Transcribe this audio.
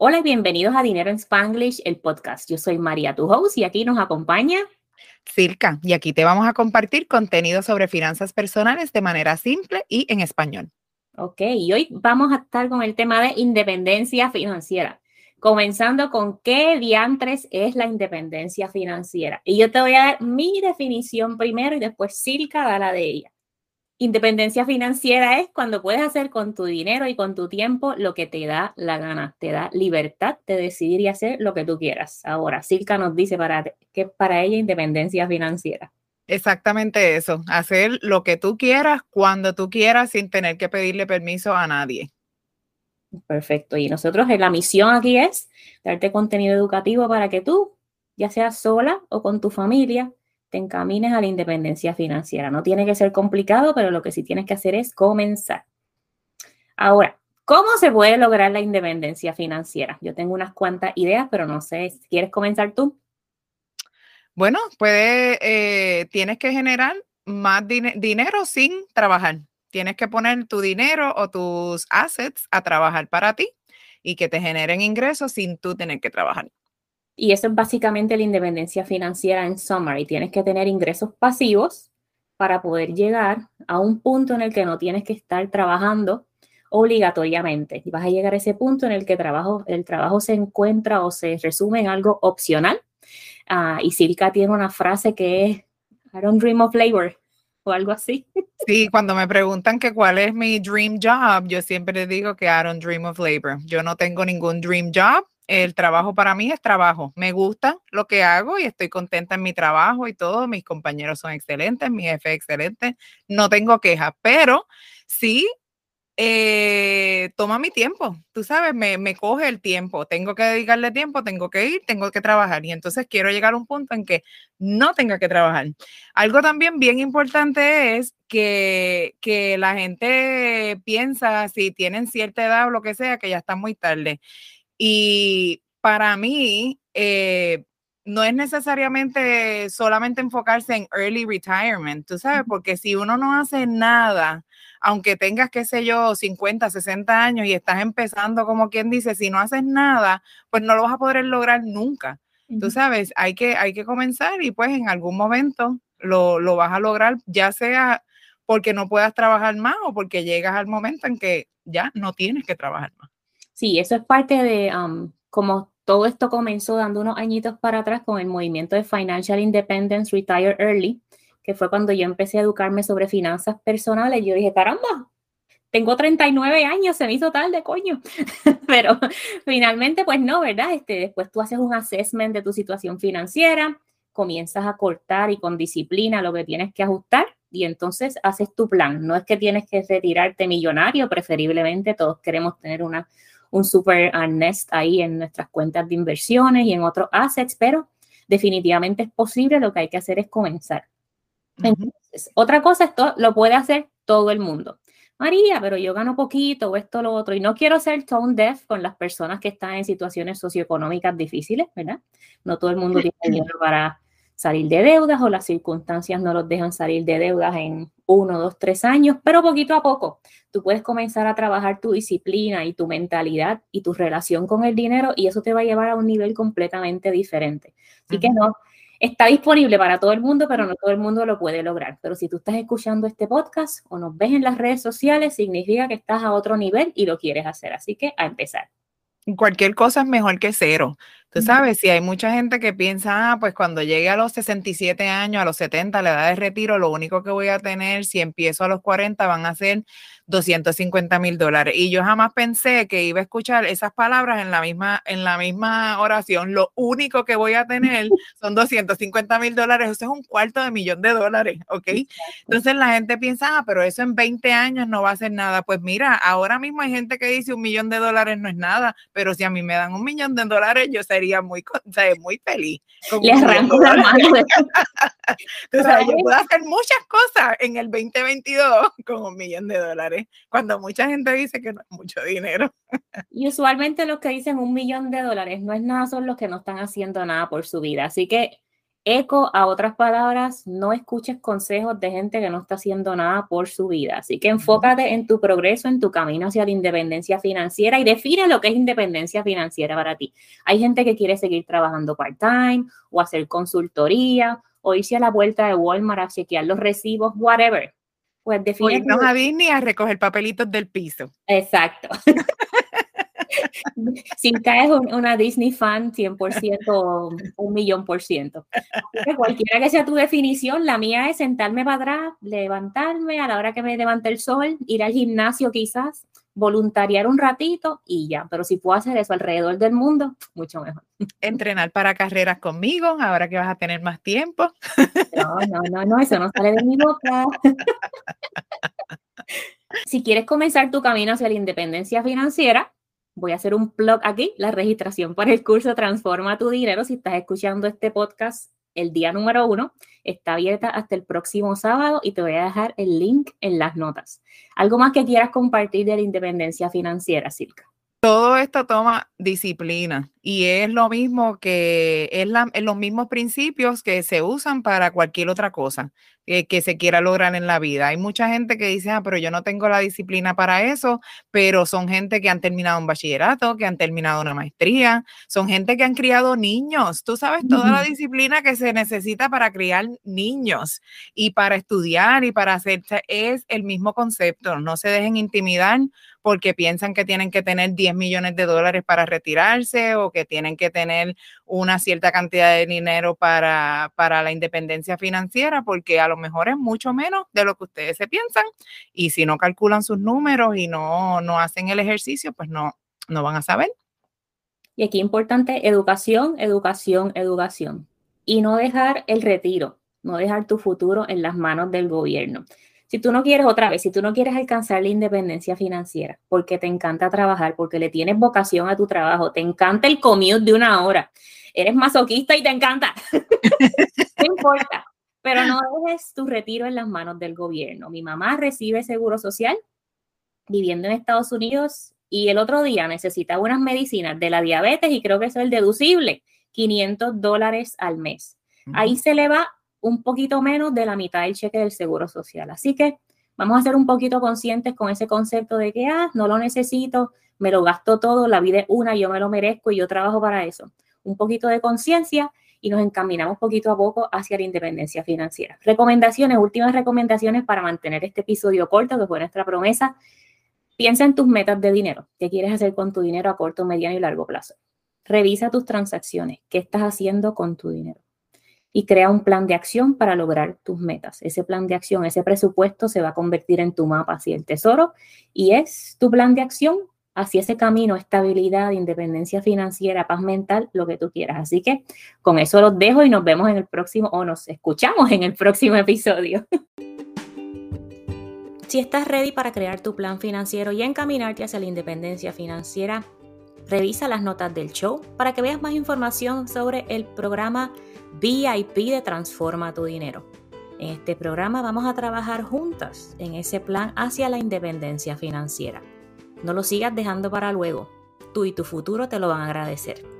Hola y bienvenidos a Dinero en Spanglish, el podcast. Yo soy María, tu host, y aquí nos acompaña Circa. Y aquí te vamos a compartir contenido sobre finanzas personales de manera simple y en español. Ok, y hoy vamos a estar con el tema de independencia financiera. Comenzando con qué diantres es la independencia financiera. Y yo te voy a dar mi definición primero y después Circa da la de ella. Independencia financiera es cuando puedes hacer con tu dinero y con tu tiempo lo que te da la gana, te da libertad de decidir y hacer lo que tú quieras. Ahora, Silka nos dice para que para ella independencia financiera. Exactamente eso, hacer lo que tú quieras, cuando tú quieras, sin tener que pedirle permiso a nadie. Perfecto. Y nosotros la misión aquí es darte contenido educativo para que tú, ya seas sola o con tu familia, te encamines a la independencia financiera. No tiene que ser complicado, pero lo que sí tienes que hacer es comenzar. Ahora, ¿cómo se puede lograr la independencia financiera? Yo tengo unas cuantas ideas, pero no sé, ¿quieres comenzar tú? Bueno, puede, eh, tienes que generar más dinero sin trabajar. Tienes que poner tu dinero o tus assets a trabajar para ti y que te generen ingresos sin tú tener que trabajar. Y eso es básicamente la independencia financiera en summary. Tienes que tener ingresos pasivos para poder llegar a un punto en el que no tienes que estar trabajando obligatoriamente. Y vas a llegar a ese punto en el que el trabajo se encuentra o se resume en algo opcional. Uh, y Civica tiene una frase que es, I don't dream of labor, o algo así. Sí, cuando me preguntan que cuál es mi dream job, yo siempre digo que I don't dream of labor. Yo no tengo ningún dream job el trabajo para mí es trabajo. Me gusta lo que hago y estoy contenta en mi trabajo y todo. Mis compañeros son excelentes, mi jefe es excelente. No tengo quejas, pero sí eh, toma mi tiempo. Tú sabes, me, me, coge el tiempo. Tengo que dedicarle tiempo, tengo que ir, tengo que trabajar. Y entonces quiero llegar a un punto en que no tenga que trabajar. Algo también bien importante es que, que la gente piensa, si tienen cierta edad o lo que sea, que ya está muy tarde. Y para mí, eh, no es necesariamente solamente enfocarse en early retirement, tú sabes, porque si uno no hace nada, aunque tengas, qué sé yo, 50, 60 años y estás empezando, como quien dice, si no haces nada, pues no lo vas a poder lograr nunca. Tú sabes, hay que, hay que comenzar y pues en algún momento lo, lo vas a lograr, ya sea porque no puedas trabajar más o porque llegas al momento en que ya no tienes que trabajar más. Sí, eso es parte de um, como todo esto comenzó dando unos añitos para atrás con el movimiento de Financial Independence Retire Early, que fue cuando yo empecé a educarme sobre finanzas personales. Yo dije, caramba, tengo 39 años, se me hizo tarde, coño. Pero finalmente, pues no, ¿verdad? Este, después tú haces un assessment de tu situación financiera, comienzas a cortar y con disciplina lo que tienes que ajustar y entonces haces tu plan. No es que tienes que retirarte millonario, preferiblemente todos queremos tener una, un super nest ahí en nuestras cuentas de inversiones y en otros assets, pero definitivamente es posible, lo que hay que hacer es comenzar. Entonces, otra cosa, esto lo puede hacer todo el mundo. María, pero yo gano poquito o esto, lo otro, y no quiero ser tone deaf con las personas que están en situaciones socioeconómicas difíciles, ¿verdad? No todo el mundo tiene dinero para salir de deudas o las circunstancias no los dejan salir de deudas en uno, dos, tres años, pero poquito a poco tú puedes comenzar a trabajar tu disciplina y tu mentalidad y tu relación con el dinero y eso te va a llevar a un nivel completamente diferente. Así que no, está disponible para todo el mundo, pero no todo el mundo lo puede lograr. Pero si tú estás escuchando este podcast o nos ves en las redes sociales, significa que estás a otro nivel y lo quieres hacer. Así que a empezar. Cualquier cosa es mejor que cero. Tú sabes, si hay mucha gente que piensa, ah, pues cuando llegue a los 67 años, a los 70, la edad de retiro, lo único que voy a tener si empiezo a los 40 van a ser 250 mil dólares. Y yo jamás pensé que iba a escuchar esas palabras en la misma, en la misma oración. Lo único que voy a tener son 250 mil dólares. Eso es un cuarto de millón de dólares, ¿ok? Entonces la gente piensa, ah, pero eso en 20 años no va a ser nada. Pues mira, ahora mismo hay gente que dice un millón de dólares no es nada, pero si a mí me dan un millón de dólares, yo sería muy, muy feliz. Le arranco la mano. yo puedo hacer muchas cosas en el 2022 con un millón de dólares cuando mucha gente dice que no es mucho dinero. Y usualmente los que dicen un millón de dólares no es nada, son los que no están haciendo nada por su vida. Así que eco a otras palabras, no escuches consejos de gente que no está haciendo nada por su vida. Así que enfócate en tu progreso, en tu camino hacia la independencia financiera y define lo que es independencia financiera para ti. Hay gente que quiere seguir trabajando part-time o hacer consultoría o irse a la vuelta de Walmart a chequear los recibos, whatever. Pues define. O a Disney a recoger papelitos del piso. Exacto. si caes una Disney fan, 100%, un millón por ciento. Cualquiera que sea tu definición, la mía es sentarme para atrás, levantarme a la hora que me levante el sol, ir al gimnasio quizás, voluntariar un ratito y ya. Pero si puedo hacer eso alrededor del mundo, mucho mejor. Entrenar para carreras conmigo, ahora que vas a tener más tiempo. No, no, no, no, eso no sale de mi boca. Si quieres comenzar tu camino hacia la independencia financiera, voy a hacer un plug aquí, la registración para el curso Transforma tu dinero. Si estás escuchando este podcast el día número uno, está abierta hasta el próximo sábado y te voy a dejar el link en las notas. ¿Algo más que quieras compartir de la independencia financiera, Silka? Todo esto toma disciplina y es lo mismo que es, los mismos principios que se usan para cualquier otra cosa eh, que se quiera lograr en la vida. Hay mucha gente que dice, ah, pero yo no tengo la disciplina para eso, pero son gente que han terminado un bachillerato, que han terminado una maestría, son gente que han criado niños. Tú sabes toda la disciplina que se necesita para criar niños y para estudiar y para hacer, es el mismo concepto. No se dejen intimidar porque piensan que tienen que tener 10 millones de dólares para retirarse o que tienen que tener una cierta cantidad de dinero para, para la independencia financiera, porque a lo mejor es mucho menos de lo que ustedes se piensan y si no calculan sus números y no, no hacen el ejercicio, pues no, no van a saber. Y aquí importante, educación, educación, educación. Y no dejar el retiro, no dejar tu futuro en las manos del gobierno. Si tú no quieres otra vez, si tú no quieres alcanzar la independencia financiera, porque te encanta trabajar, porque le tienes vocación a tu trabajo, te encanta el commute de una hora, eres masoquista y te encanta, no importa, pero no dejes tu retiro en las manos del gobierno. Mi mamá recibe seguro social viviendo en Estados Unidos y el otro día necesita unas medicinas de la diabetes y creo que eso es el deducible, 500 dólares al mes. Ahí se le va un poquito menos de la mitad del cheque del seguro social. Así que vamos a ser un poquito conscientes con ese concepto de que, ah, no lo necesito, me lo gasto todo, la vida es una, yo me lo merezco y yo trabajo para eso. Un poquito de conciencia y nos encaminamos poquito a poco hacia la independencia financiera. Recomendaciones, últimas recomendaciones para mantener este episodio corto, que fue nuestra promesa. Piensa en tus metas de dinero. ¿Qué quieres hacer con tu dinero a corto, mediano y largo plazo? Revisa tus transacciones. ¿Qué estás haciendo con tu dinero? Y crea un plan de acción para lograr tus metas. Ese plan de acción, ese presupuesto se va a convertir en tu mapa hacia el tesoro y es tu plan de acción hacia ese camino, estabilidad, independencia financiera, paz mental, lo que tú quieras. Así que con eso los dejo y nos vemos en el próximo o nos escuchamos en el próximo episodio. Si estás ready para crear tu plan financiero y encaminarte hacia la independencia financiera, revisa las notas del show para que veas más información sobre el programa VIP de Transforma tu Dinero. En este programa vamos a trabajar juntas en ese plan hacia la independencia financiera. No lo sigas dejando para luego. Tú y tu futuro te lo van a agradecer.